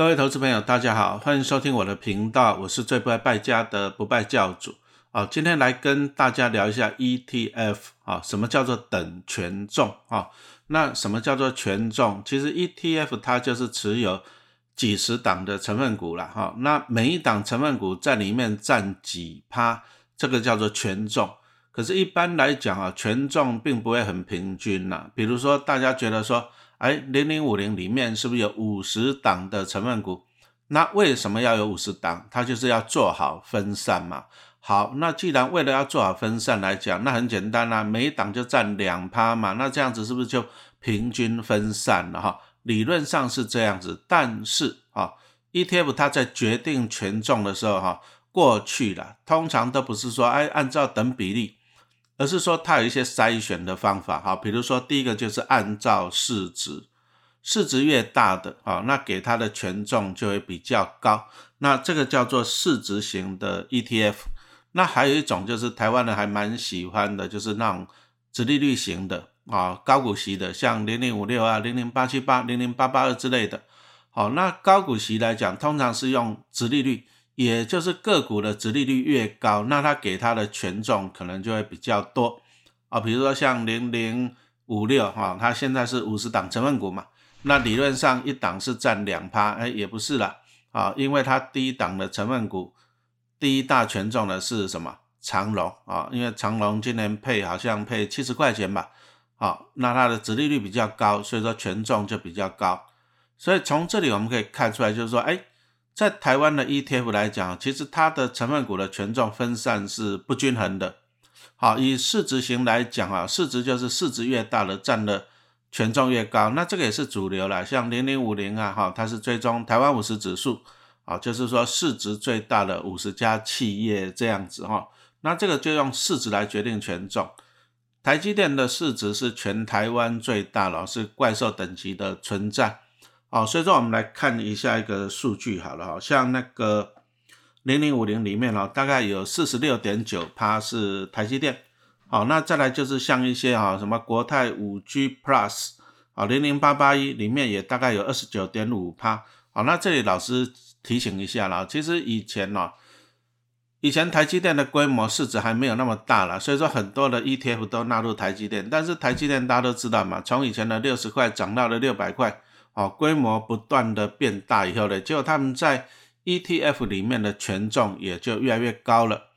各位投资朋友，大家好，欢迎收听我的频道，我是最不爱败家的不败教主啊。今天来跟大家聊一下 ETF 啊，什么叫做等权重啊？那什么叫做权重？其实 ETF 它就是持有几十档的成分股了哈。那每一档成分股在里面占几趴，这个叫做权重。可是，一般来讲啊，权重并不会很平均呐。比如说，大家觉得说，哎，零零五零里面是不是有五十档的成分股？那为什么要有五十档？它就是要做好分散嘛。好，那既然为了要做好分散来讲，那很简单啦，每一档就占两趴嘛。那这样子是不是就平均分散了哈？理论上是这样子，但是啊，ETF 它在决定权重的时候哈，过去了通常都不是说哎按照等比例。而是说它有一些筛选的方法，哈，比如说第一个就是按照市值，市值越大的，啊，那给它的权重就会比较高，那这个叫做市值型的 ETF。那还有一种就是台湾人还蛮喜欢的，就是那种直利率型的，啊，高股息的，像零零五六啊、零零八七八、零零八八二之类的。好，那高股息来讲，通常是用直利率。也就是个股的值利率越高，那它给它的权重可能就会比较多啊。比如说像零零五六哈，它现在是五十档成分股嘛，那理论上一档是占两趴，哎，也不是啦啊，因为它第一档的成分股第一大权重的是什么？长隆啊，因为长隆今年配好像配七十块钱吧，好，那它的值利率比较高，所以说权重就比较高。所以从这里我们可以看出来，就是说，哎。在台湾的 ETF 来讲，其实它的成分股的权重分散是不均衡的。好，以市值型来讲啊，市值就是市值越大的占的权重越高，那这个也是主流了。像零零五零啊，哈，它是追踪台湾五十指数，啊，就是说市值最大的五十家企业这样子哈。那这个就用市值来决定权重。台积电的市值是全台湾最大了，是怪兽等级的存在。好，所以说我们来看一下一个数据好了，好像那个零零五零里面哦，大概有四十六点九趴是台积电。好，那再来就是像一些啊什么国泰五 G Plus，啊零零八八一里面也大概有二十九点五趴。好，那这里老师提醒一下啦，其实以前呢，以前台积电的规模市值还没有那么大了，所以说很多的 ETF 都纳入台积电，但是台积电大家都知道嘛，从以前的六十块涨到了六百块。好，规模不断的变大以后呢，结果他们在 ETF 里面的权重也就越来越高了。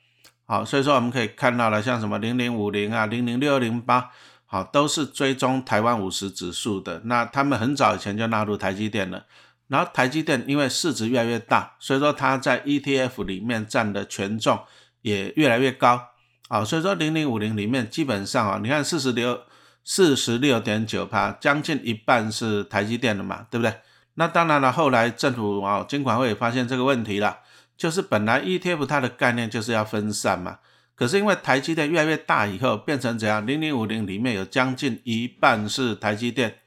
好，所以说我们可以看到了，像什么零零五零啊、零零六零八，好，都是追踪台湾五十指数的。那他们很早以前就纳入台积电了。然后台积电因为市值越来越大，所以说它在 ETF 里面占的权重也越来越高。好，所以说零零五零里面基本上啊，你看四十六。四十六点九趴，将近一半是台积电的嘛，对不对？那当然了，后来政府啊，监管会发现这个问题了，就是本来 ETF 它的概念就是要分散嘛，可是因为台积电越来越大以后，变成怎样？零零五零里面有将近一半是台积电，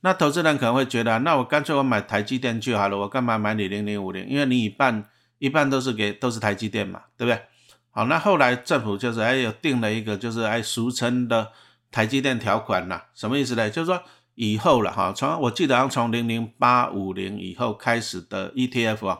那投资人可能会觉得，那我干脆我买台积电就好了，我干嘛买你零零五零？因为你一半一半都是给都是台积电嘛，对不对？好，那后来政府就是哎有定了一个就是哎俗称的。台积电条款呐，什么意思呢？就是说以后了哈，从我记得要从零零八五零以后开始的 ETF 啊，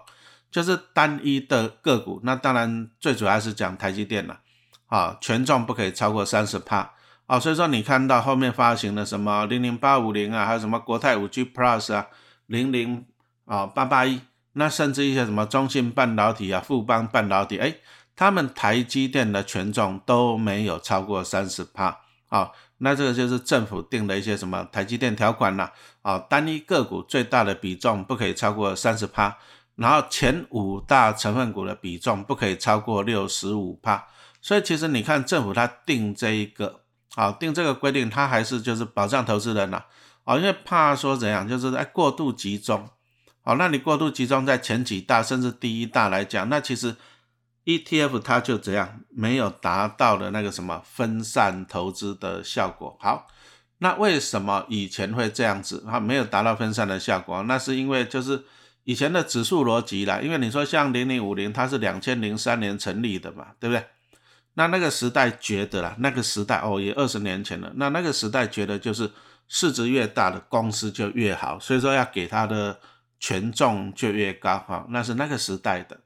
就是单一的个股，那当然最主要是讲台积电了啊，权重不可以超过三十帕啊，所以说你看到后面发行的什么零零八五零啊，还有什么国泰五 G Plus 啊，零零啊八八一，那甚至一些什么中芯半导体啊、富邦半导体，哎，他们台积电的权重都没有超过三十帕。啊，那这个就是政府定的一些什么台积电条款啦。啊，单一个股最大的比重不可以超过三十趴，然后前五大成分股的比重不可以超过六十五趴。所以其实你看政府它定这一个，啊，定这个规定，它还是就是保障投资人呐。啊，因为怕说怎样，就是在过度集中。好，那你过度集中在前几大甚至第一大来讲，那其实。ETF 它就这样没有达到的那个什么分散投资的效果。好，那为什么以前会这样子？它没有达到分散的效果，那是因为就是以前的指数逻辑啦。因为你说像零零五零，它是两千零三年成立的嘛，对不对？那那个时代觉得啦，那个时代哦，也二十年前了。那那个时代觉得就是市值越大的公司就越好，所以说要给它的权重就越高哈，那是那个时代的。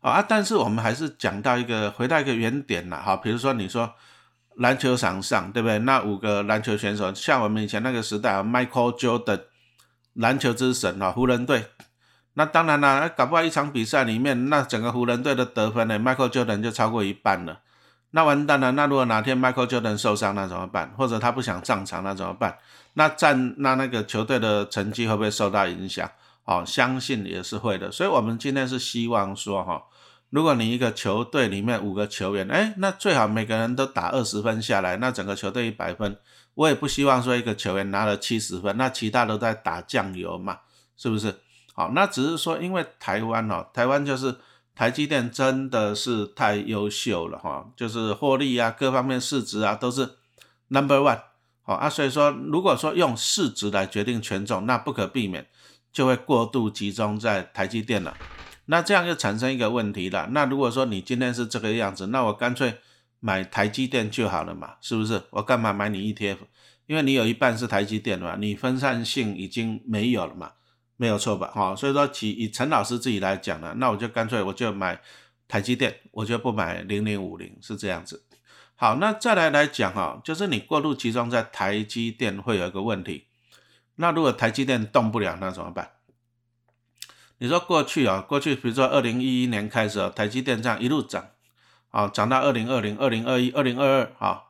啊，但是我们还是讲到一个回到一个原点了哈，比如说你说篮球场上对不对？那五个篮球选手，像我们以前那个时代啊，Michael Jordan，篮球之神啊，湖人队。那当然啦，搞不好一场比赛里面，那整个湖人队的得分呢，Michael Jordan 就超过一半了。那完蛋了，那如果哪天 Michael Jordan 受伤，那怎么办？或者他不想上场，那怎么办？那战那那个球队的成绩会不会受到影响？哦，相信也是会的。所以，我们今天是希望说，哈。如果你一个球队里面五个球员，哎，那最好每个人都打二十分下来，那整个球队一百分。我也不希望说一个球员拿了七十分，那其他都在打酱油嘛，是不是？好，那只是说，因为台湾哦，台湾就是台积电真的是太优秀了哈，就是获利啊，各方面市值啊都是 number one。好啊，所以说如果说用市值来决定权重，那不可避免就会过度集中在台积电了。那这样就产生一个问题了。那如果说你今天是这个样子，那我干脆买台积电就好了嘛，是不是？我干嘛买你 ETF？因为你有一半是台积电的嘛，你分散性已经没有了嘛，没有错吧？哈，所以说以以陈老师自己来讲呢，那我就干脆我就买台积电，我就不买零零五零，是这样子。好，那再来来讲哈，就是你过度集中在台积电会有一个问题。那如果台积电动不了，那怎么办？你说过去啊，过去比如说二零一一年开始，台积电这样一路涨，啊，涨到二零二零、二零二一、二零二二，啊，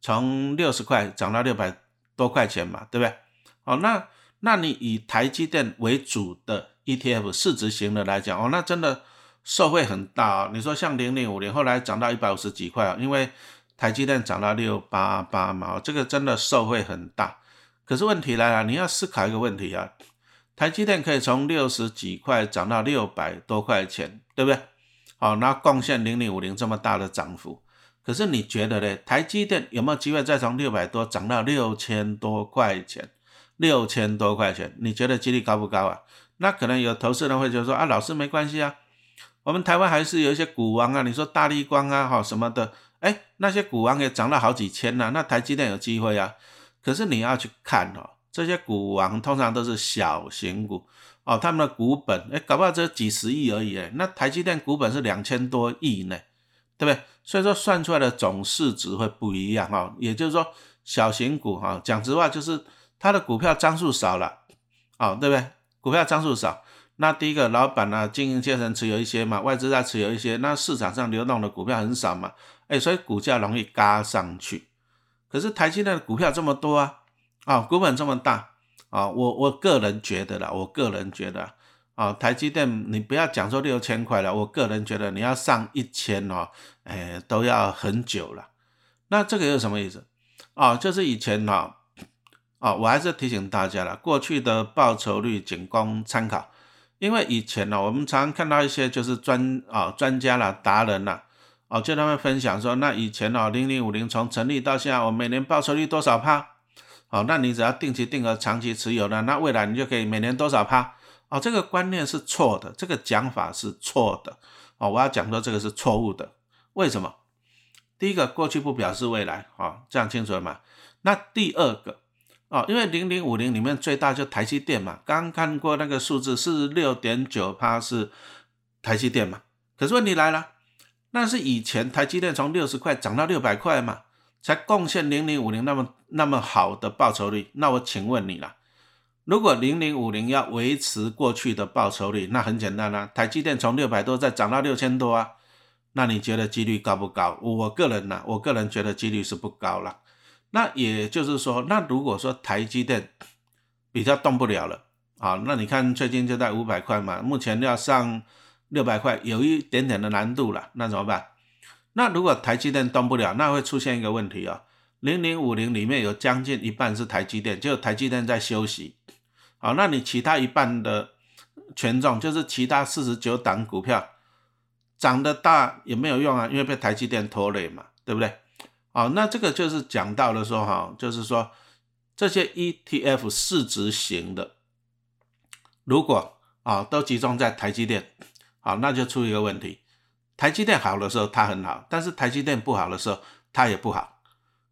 从六十块涨到六百多块钱嘛，对不对？哦，那那你以台积电为主的 ETF 市值型的来讲，哦，那真的受惠很大啊。你说像零零五零后来涨到一百五十几块啊，因为台积电涨到六八八嘛，这个真的受惠很大。可是问题来了，你要思考一个问题啊。台积电可以从六十几块涨到六百多块钱，对不对？好，那贡献零零五零这么大的涨幅，可是你觉得呢？台积电有没有机会再从六百多涨到六千多块钱？六千多块钱，你觉得几率高不高啊？那可能有投资人会觉得说啊，老师没关系啊，我们台湾还是有一些股王啊，你说大力光啊，哈什么的，哎，那些股王也涨了好几千呢，那台积电有机会啊？可是你要去看哦。这些股王通常都是小型股哦，他们的股本哎，搞不好只有几十亿而已哎。那台积电股本是两千多亿呢，对不对？所以说算出来的总市值会不一样哈。也就是说，小型股哈，讲实话就是它的股票张数少了，哦，对不对？股票张数少，那第一个老板呢，经营阶层持有一些嘛，外资在持有一些，那市场上流动的股票很少嘛，哎，所以股价容易嘎上去。可是台积电的股票这么多啊。啊，股本这么大啊，我我个人觉得啦，我个人觉得啊，台积电你不要讲说六千块了，我个人觉得你要上一千哦，哎，都要很久了。那这个有什么意思啊？就是以前哈，啊，我还是提醒大家了，过去的报酬率仅供参考，因为以前呢，我们常常看到一些就是专啊专家啦、达人啦，哦，就他们分享说，那以前哦，零零五零从成立到现在，我每年报酬率多少趴？哦，那你只要定期定额长期持有的，那未来你就可以每年多少趴？哦，这个观念是错的，这个讲法是错的。哦，我要讲说这个是错误的。为什么？第一个，过去不表示未来，哦，这样清楚了吗？那第二个，哦，因为零零五零里面最大就台积电嘛，刚看过那个数字四十六点九趴是台积电嘛。可是问题来了，那是以前台积电从六十块涨到六百块嘛。才贡献零零五零那么那么好的报酬率，那我请问你了，如果零零五零要维持过去的报酬率，那很简单啦，台积电从六百多再涨到六千多啊，那你觉得几率高不高？我个人呢，我个人觉得几率是不高了。那也就是说，那如果说台积电比较动不了了，啊，那你看最近就在五百块嘛，目前要上六百块有一点点的难度了，那怎么办？那如果台积电动不了，那会出现一个问题啊，零零五零里面有将近一半是台积电，就台积电在休息，好，那你其他一半的权重，就是其他四十九档股票涨得大也没有用啊，因为被台积电拖累嘛，对不对？好，那这个就是讲到了说哈，就是说这些 ETF 市值型的，如果啊都集中在台积电，好，那就出一个问题。台积电好的时候它很好，但是台积电不好的时候它也不好。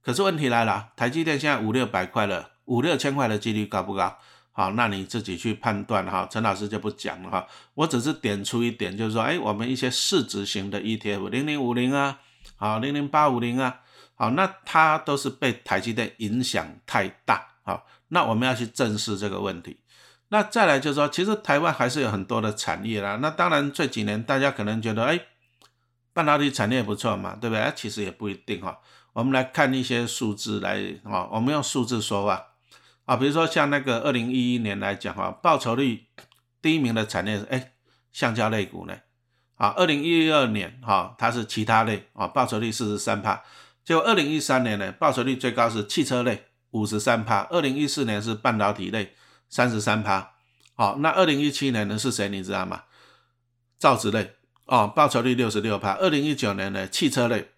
可是问题来了，台积电现在五六百块了，五六千块的几率高不高？好，那你自己去判断哈，陈老师就不讲了哈，我只是点出一点，就是说，哎，我们一些市值型的 ETF，零零五零啊，好，零零八五零啊，好，那它都是被台积电影响太大，好，那我们要去正视这个问题。那再来就是说，其实台湾还是有很多的产业啦，那当然这几年大家可能觉得，哎，半导体产业不错嘛，对不对？其实也不一定哈。我们来看一些数字来，哈，我们用数字说话。啊，比如说像那个二零一一年来讲哈，报酬率第一名的产业是哎，橡胶类股呢。啊，二零一二年哈，它是其他类啊，报酬率四十三帕。就二零一三年呢，报酬率最高是汽车类五十三帕。二零一四年是半导体类三十三趴。好，那二零一七年呢是谁你知道吗？造纸类哦，报酬率六十六趴。二零一九年呢，汽车类。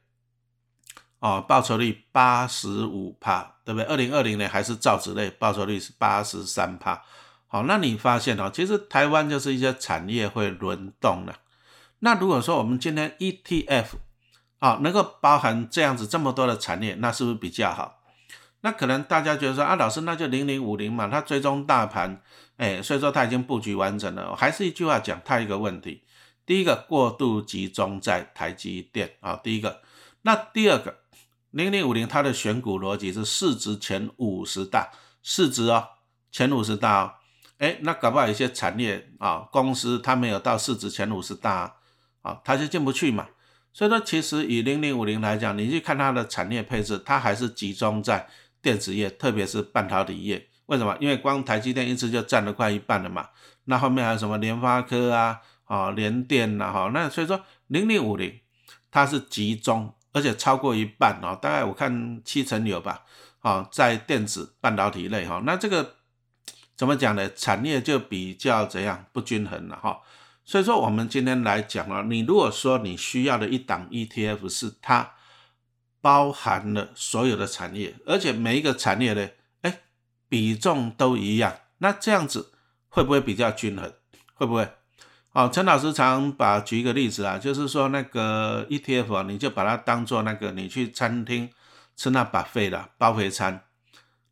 哦，报酬率八十五趴，对不对？二零二零年还是造纸类，报酬率是八十三趴。好，那你发现哦，其实台湾就是一些产业会轮动的。那如果说我们今天 ETF 啊，能够包含这样子这么多的产业，那是不是比较好？那可能大家觉得说啊，老师那就零零五零嘛，它追踪大盘，哎，所以说它已经布局完整了。还是一句话讲，它一个问题，第一个过度集中在台积电啊，第一个，那第二个。零零五零，它的选股逻辑是市值前五十大，市值哦，前五十大哦，哎，那搞不好有些产业啊公司它没有到市值前五十大啊，它就进不去嘛。所以说，其实以零零五零来讲，你去看它的产业配置，它还是集中在电子业，特别是半导体业。为什么？因为光台积电一次就占了快一半了嘛。那后面还有什么联发科啊，啊联电呐，哈，那所以说零零五零它是集中。而且超过一半哦，大概我看七成有吧，啊，在电子半导体类哈，那这个怎么讲呢？产业就比较怎样不均衡了哈。所以说我们今天来讲啊，你如果说你需要的一档 ETF 是它包含了所有的产业，而且每一个产业呢，哎，比重都一样，那这样子会不会比较均衡？会不会？哦，陈老师常把举一个例子啊，就是说那个 ETF 啊，你就把它当做那个你去餐厅吃那把费的包肥餐，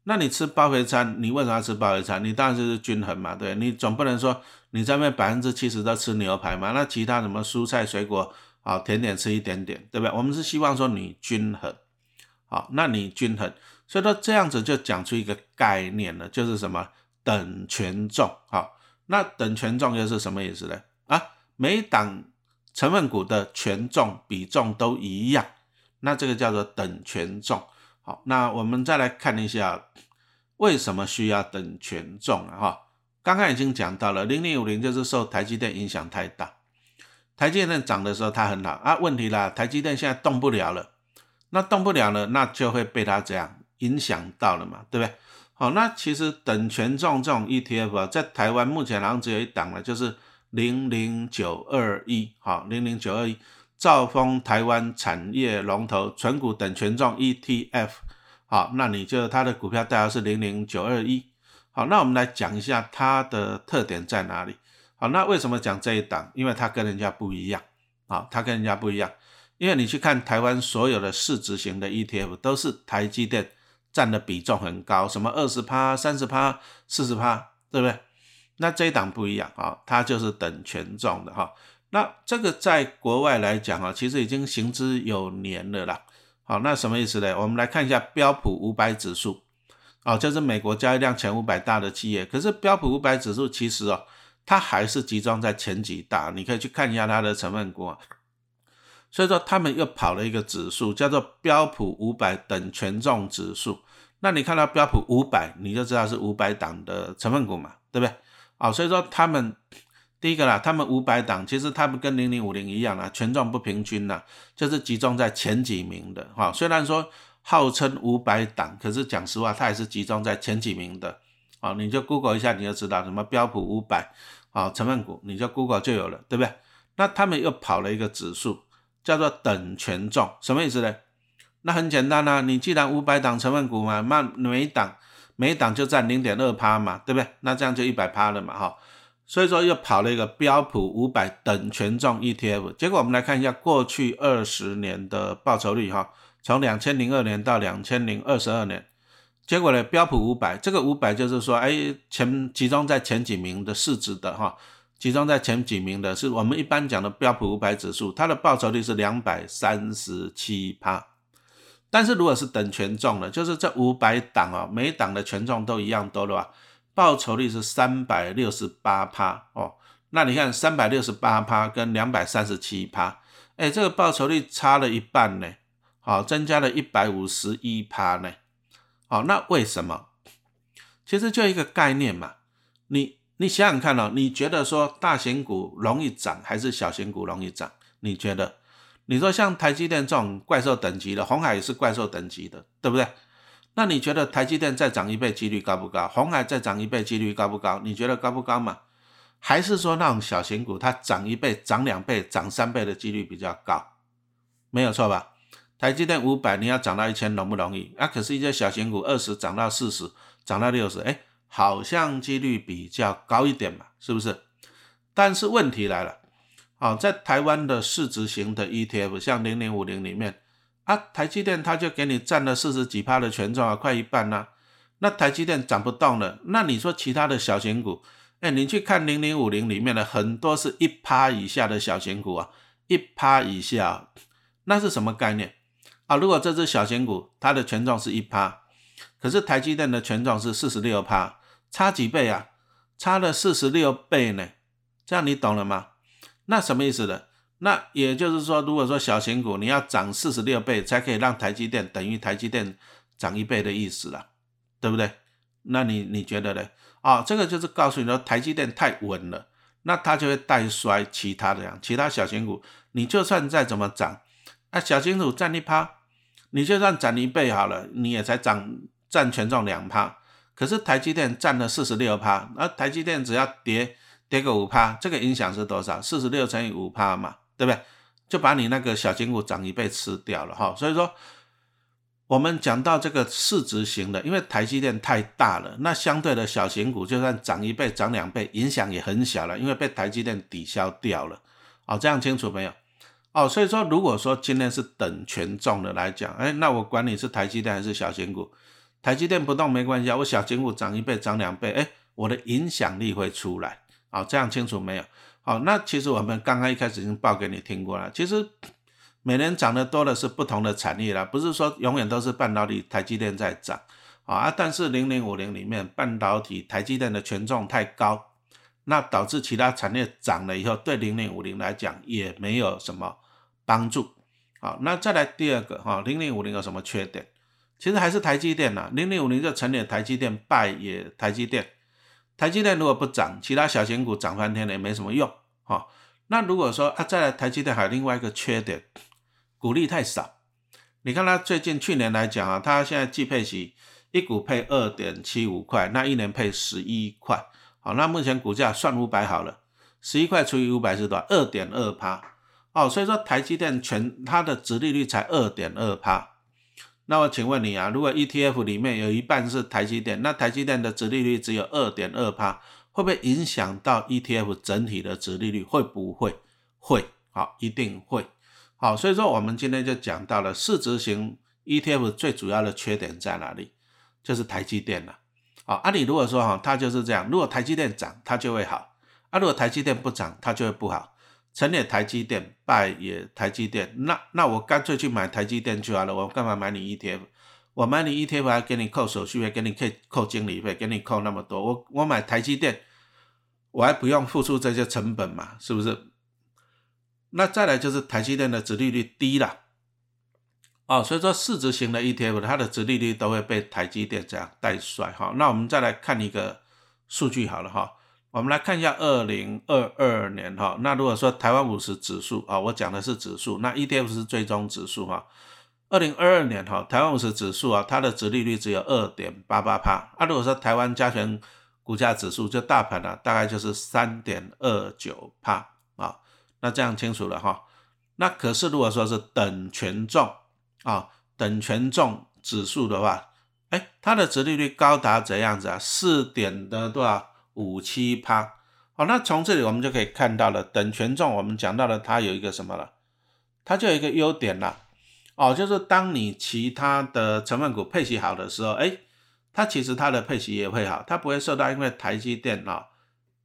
那你吃包肥餐，你为什么要吃包肥餐？你当然就是均衡嘛，对，你总不能说你这边百分之七十都吃牛排嘛，那其他什么蔬菜水果好甜点吃一点点，对不对？我们是希望说你均衡，好，那你均衡，所以说这样子就讲出一个概念了，就是什么等权重，好，那等权重又是什么意思呢？啊，每档成分股的权重比重都一样，那这个叫做等权重。好，那我们再来看一下为什么需要等权重啊？哈，刚刚已经讲到了，零零五零就是受台积电影响太大，台积电涨的时候它很好啊，问题啦，台积电现在动不了了，那动不了了，那就会被它这样影响到了嘛，对不对？好，那其实等权重这种 ETF 啊，在台湾目前好像只有一档了，就是。零零九二一，好，零零九二一，兆丰台湾产业龙头纯股等权重 ETF，好，那你就它的股票代号是零零九二一，好，那我们来讲一下它的特点在哪里，好，那为什么讲这一档？因为它跟人家不一样，啊，它跟人家不一样，因为你去看台湾所有的市值型的 ETF 都是台积电占的比重很高，什么二十趴、三十趴、四十趴，对不对？那这一档不一样啊，它就是等权重的哈。那这个在国外来讲啊，其实已经行之有年了啦。好，那什么意思呢？我们来看一下标普五百指数，哦，就是美国交易量前五百大的企业。可是标普五百指数其实哦，它还是集中在前几大，你可以去看一下它的成分股。所以说他们又跑了一个指数，叫做标普五百等权重指数。那你看到标普五百，你就知道是五百档的成分股嘛，对不对？啊，所以说他们第一个啦，他们五百档其实他们跟零零五零一样啦，权重不平均啦，就是集中在前几名的哈。虽然说号称五百档，可是讲实话，它也是集中在前几名的。啊，你就 Google 一下，你就知道什么标普五百啊成分股，你就 Google 就有了，对不对？那他们又跑了一个指数，叫做等权重，什么意思呢？那很简单啊，你既然五百档成分股嘛，那每档。每档就占零点二趴嘛，对不对？那这样就一百趴了嘛，哈。所以说又跑了一个标普五百等权重 ETF，结果我们来看一下过去二十年的报酬率，哈，从两千零二年到两千零二十二年，结果呢，标普五百这个五百就是说，哎，前集中在前几名的市值的哈，集中在前几名的是我们一般讲的标普五百指数，它的报酬率是两百三十七趴。但是如果是等权重的，就是这五百档啊，每档的权重都一样多的话，报酬率是三百六十八趴哦。那你看三百六十八趴跟两百三十七趴，哎，这个报酬率差了一半呢，好，增加了一百五十一趴呢。好，那为什么？其实就一个概念嘛，你你想想看哦，你觉得说大型股容易涨还是小型股容易涨？你觉得？你说像台积电这种怪兽等级的，红海也是怪兽等级的，对不对？那你觉得台积电再涨一倍几率高不高？红海再涨一倍几率高不高？你觉得高不高嘛？还是说那种小型股它涨一倍、涨两倍、涨三倍的几率比较高？没有错吧？台积电五百你要涨到一千容不容易？啊，可是一些小型股二十涨到四十，涨到六十，哎，好像几率比较高一点嘛，是不是？但是问题来了。好，在台湾的市值型的 ETF，像零零五零里面啊，台积电它就给你占了四十几趴的权重啊，快一半呐。那台积电涨不动了，那你说其他的小型股，哎，你去看零零五零里面的很多是一趴以下的小型股啊，一趴以下，那是什么概念啊？如果这只小型股它的权重是一趴，可是台积电的权重是四十六趴，差几倍啊？差了四十六倍呢，这样你懂了吗？那什么意思呢？那也就是说，如果说小型股你要涨四十六倍才可以让台积电等于台积电涨一倍的意思了，对不对？那你你觉得呢？啊，这个就是告诉你说台积电太稳了，那它就会带衰其他的呀，其他小型股，你就算再怎么涨，啊，小金股占一趴，你就算涨一倍好了，你也才涨占权重两趴，可是台积电占了四十六趴，而台积电只要跌。跌个五趴，这个影响是多少？四十六乘以五趴嘛，对不对？就把你那个小金股涨一倍吃掉了哈。所以说，我们讲到这个市值型的，因为台积电太大了，那相对的小型股就算涨一倍、涨两倍，影响也很小了，因为被台积电抵消掉了。哦，这样清楚没有？哦，所以说，如果说今天是等权重的来讲，哎，那我管你是台积电还是小型股，台积电不动没关系啊，我小型股涨一倍、涨两倍，哎，我的影响力会出来。好，这样清楚没有？好，那其实我们刚刚一开始已经报给你听过了。其实每年涨得多的是不同的产业啦，不是说永远都是半导体、台积电在涨啊。但是零零五零里面半导体、台积电的权重太高，那导致其他产业涨了以后，对零零五零来讲也没有什么帮助。好，那再来第二个哈，零零五零有什么缺点？其实还是台积电呐，零零五零就成了台积电，败也台积电。台积电如果不涨，其他小型股涨翻天了也没什么用哈。那如果说啊，再来台积电还有另外一个缺点，股利太少。你看它最近去年来讲啊，它现在季配息一股配二点七五块，那一年配十一块。好，那目前股价算五百好了，十一块除以五百是多少？二点二趴。哦，所以说台积电全它的值利率才二点二趴。那我请问你啊，如果 ETF 里面有一半是台积电，那台积电的殖利率只有二点二趴，会不会影响到 ETF 整体的殖利率？会不会？会，好，一定会。好，所以说我们今天就讲到了市值型 ETF 最主要的缺点在哪里？就是台积电了。好，啊，你如果说哈，它就是这样，如果台积电涨，它就会好；啊，如果台积电不涨，它就会不好。成也台积电，败也台积电。那那我干脆去买台积电就好了。我干嘛买你 ETF？我买你 ETF 还给你扣手续费，给你扣扣经理费，给你扣那么多。我我买台积电，我还不用付出这些成本嘛？是不是？那再来就是台积电的殖利率低了。哦，所以说市值型的 ETF 它的殖利率都会被台积电这样带衰哈。那我们再来看一个数据好了哈。我们来看一下二零二二年哈，那如果说台湾五十指数啊，我讲的是指数，那 ETF 是最终指数哈。二零二二年哈，台湾五十指数啊，它的值利率只有二点八八帕。啊，如果说台湾加权股价指数就大盘了，大概就是三点二九帕啊。那这样清楚了哈。那可是如果说是等权重啊，等权重指数的话，哎，它的值利率高达怎样子啊？四点的多少？五七趴，好，那从这里我们就可以看到了，等权重我们讲到了它有一个什么了？它就有一个优点啦，哦，就是当你其他的成分股配息好的时候，哎，它其实它的配息也会好，它不会受到因为台积电啊，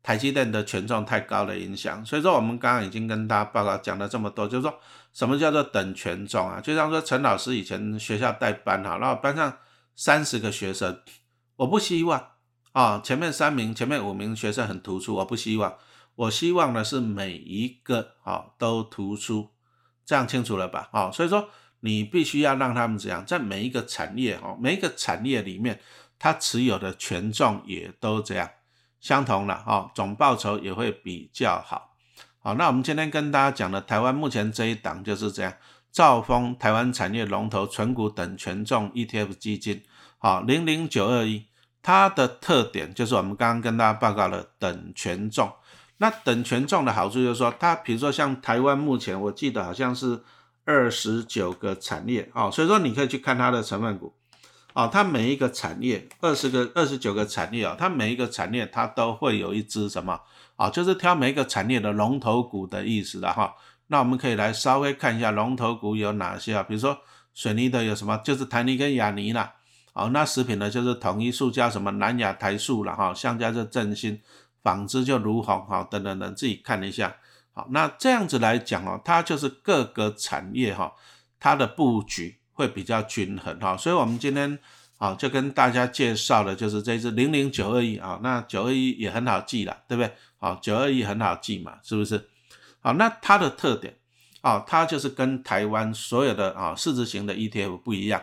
台积电的权重太高的影响。所以说我们刚刚已经跟大家报告讲了这么多，就是说什么叫做等权重啊？就像说陈老师以前学校带班哈，然后班上三十个学生，我不希望啊前面三名、前面五名学生很突出，我不希望，我希望的是每一个啊都突出，这样清楚了吧？啊，所以说。你必须要让他们怎样，在每一个产业哦，每一个产业里面，它持有的权重也都这样相同了哦，总报酬也会比较好。好，那我们今天跟大家讲的台湾目前这一档就是这样，兆丰台湾产业龙头纯股等权重 ETF 基金，好，零零九二一，它的特点就是我们刚刚跟大家报告的等权重。那等权重的好处就是说，它比如说像台湾目前，我记得好像是。二十九个产业哦，所以说你可以去看它的成分股哦，它每一个产业二十个二十九个产业哦，它每一个产业它都会有一只什么啊，就是挑每一个产业的龙头股的意思的哈。那我们可以来稍微看一下龙头股有哪些啊，比如说水泥的有什么，就是台泥跟亚泥啦，哦，那食品呢就是统一塑胶什么南亚台塑了哈，橡胶就振兴，纺织就如虹哈，等等等，自己看一下。好，那这样子来讲哦，它就是各个产业哈，它的布局会比较均衡哈，所以我们今天啊就跟大家介绍的就是这只零零九二一啊，那九二一也很好记了，对不对？好，九二一很好记嘛，是不是？好，那它的特点啊，它就是跟台湾所有的啊市值型的 ETF 不一样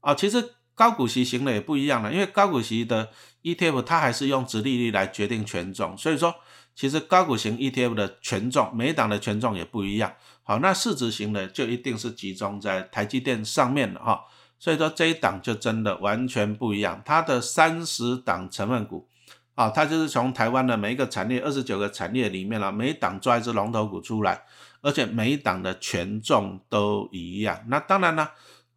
啊，其实高股息型的也不一样了，因为高股息的 ETF 它还是用直利率来决定权重，所以说。其实高股型 ETF 的权重，每一档的权重也不一样。好，那市值型的就一定是集中在台积电上面了哈。所以说这一档就真的完全不一样。它的三十档成分股，啊，它就是从台湾的每一个产业，二十九个产业里面了，每一档抓一只龙头股出来，而且每一档的权重都一样。那当然呢，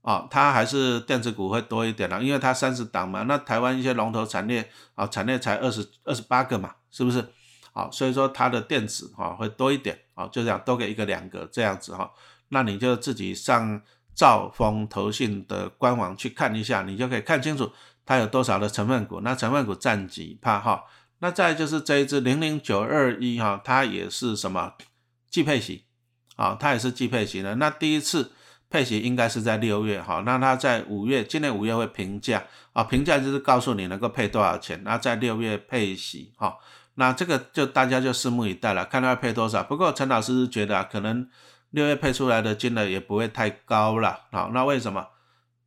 啊，它还是电子股会多一点了，因为它三十档嘛。那台湾一些龙头产业，啊，产业才二十二十八个嘛，是不是？好，所以说它的电子哈会多一点，好，就这样多给一个两个这样子哈，那你就自己上兆丰投信的官网去看一下，你就可以看清楚它有多少的成分股，那成分股占几帕哈，那再就是这一只零零九二一哈，它也是什么季配型，啊，它也是季配型的，那第一次配息应该是在六月哈，那它在五月，今年五月会评价啊，评价就是告诉你能够配多少钱，那在六月配息哈。那这个就大家就拭目以待了，看他要配多少。不过陈老师觉得可能六月配出来的金额也不会太高了。好，那为什么？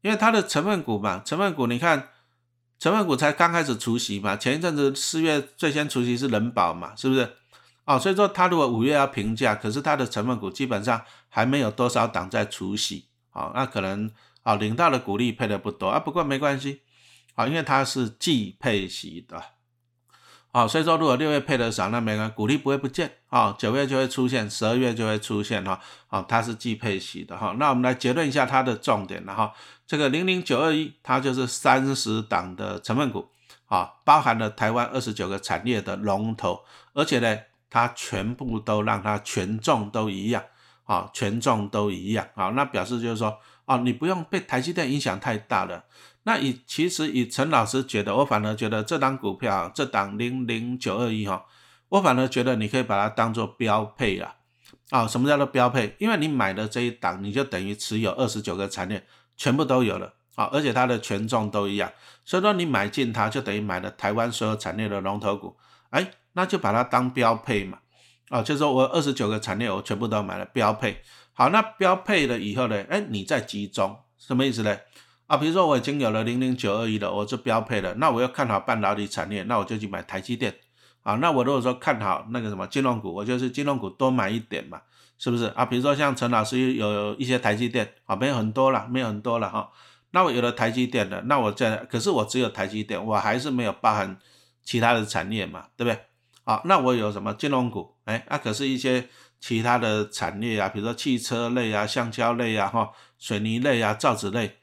因为它的成分股嘛，成分股你看，成分股才刚开始除息嘛，前一阵子四月最先除息是人保嘛，是不是？哦，所以说它如果五月要评价，可是它的成分股基本上还没有多少档在除息，好，那可能啊领到的股利配的不多啊，不过没关系，好，因为它是季配息的。好，所以说如果六月配的少，那没关系，股利不会不见啊，九月就会出现，十二月就会出现哈。好，它是季配息的哈。那我们来结论一下它的重点了哈。这个零零九二一，它就是三十档的成分股啊，包含了台湾二十九个产业的龙头，而且呢，它全部都让它权重都一样啊，权重都一样啊。那表示就是说，哦，你不用被台积电影响太大了。那以其实以陈老师觉得，我反而觉得这档股票，这档零零九二一哈，我反而觉得你可以把它当做标配了啊。什么叫做标配？因为你买的这一档，你就等于持有二十九个产业，全部都有了啊，而且它的权重都一样，所以说你买进它，就等于买了台湾所有产业的龙头股，哎，那就把它当标配嘛啊，就是说我二十九个产业我全部都买了标配，好，那标配了以后呢，哎，你再集中，什么意思呢？啊，比如说我已经有了零零九二一了，我就标配了。那我要看好半导体产业，那我就去买台积电。啊，那我如果说看好那个什么金融股，我就是金融股多买一点嘛，是不是？啊，比如说像陈老师有一些台积电，啊，没有很多了，没有很多了哈。那我有了台积电的，那我在，可是我只有台积电，我还是没有包含其他的产业嘛，对不对？好，那我有什么金融股？哎，那可是一些其他的产业啊，比如说汽车类啊、橡胶类啊、哈、水泥类啊、造纸类。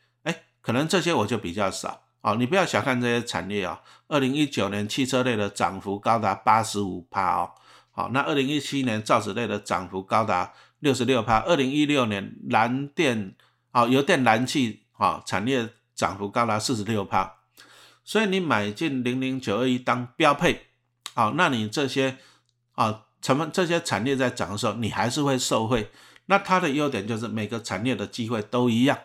可能这些我就比较少啊，你不要小看这些产业啊。二零一九年汽车类的涨幅高达八十五趴哦，好，那二零一七年造纸类的涨幅高达六十六趴，二零一六年燃电啊油电燃气啊产业涨幅高达四十六趴，所以你买进零零九二一当标配，好，那你这些啊成分这些产业在涨的时候，你还是会受惠。那它的优点就是每个产业的机会都一样。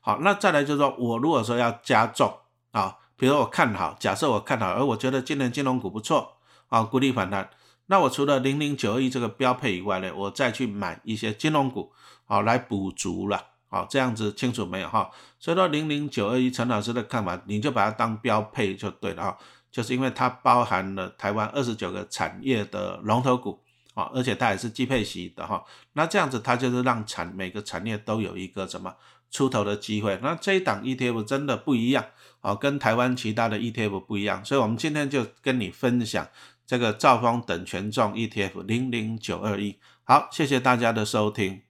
好，那再来就是说我如果说要加重啊，比如我看好，假设我看好，而我觉得今年金融股不错啊，股利反弹，那我除了零零九二一这个标配以外呢，我再去买一些金融股，好来补足了。好，这样子清楚没有哈？所以说零零九二一陈老师的看法，你就把它当标配就对了哈，就是因为它包含了台湾二十九个产业的龙头股啊，而且它也是基配息的哈。那这样子它就是让产每个产业都有一个什么出头的机会。那这一档 ETF 真的不一样啊，跟台湾其他的 ETF 不一样，所以我们今天就跟你分享这个兆丰等权重 ETF 零零九二一。好，谢谢大家的收听。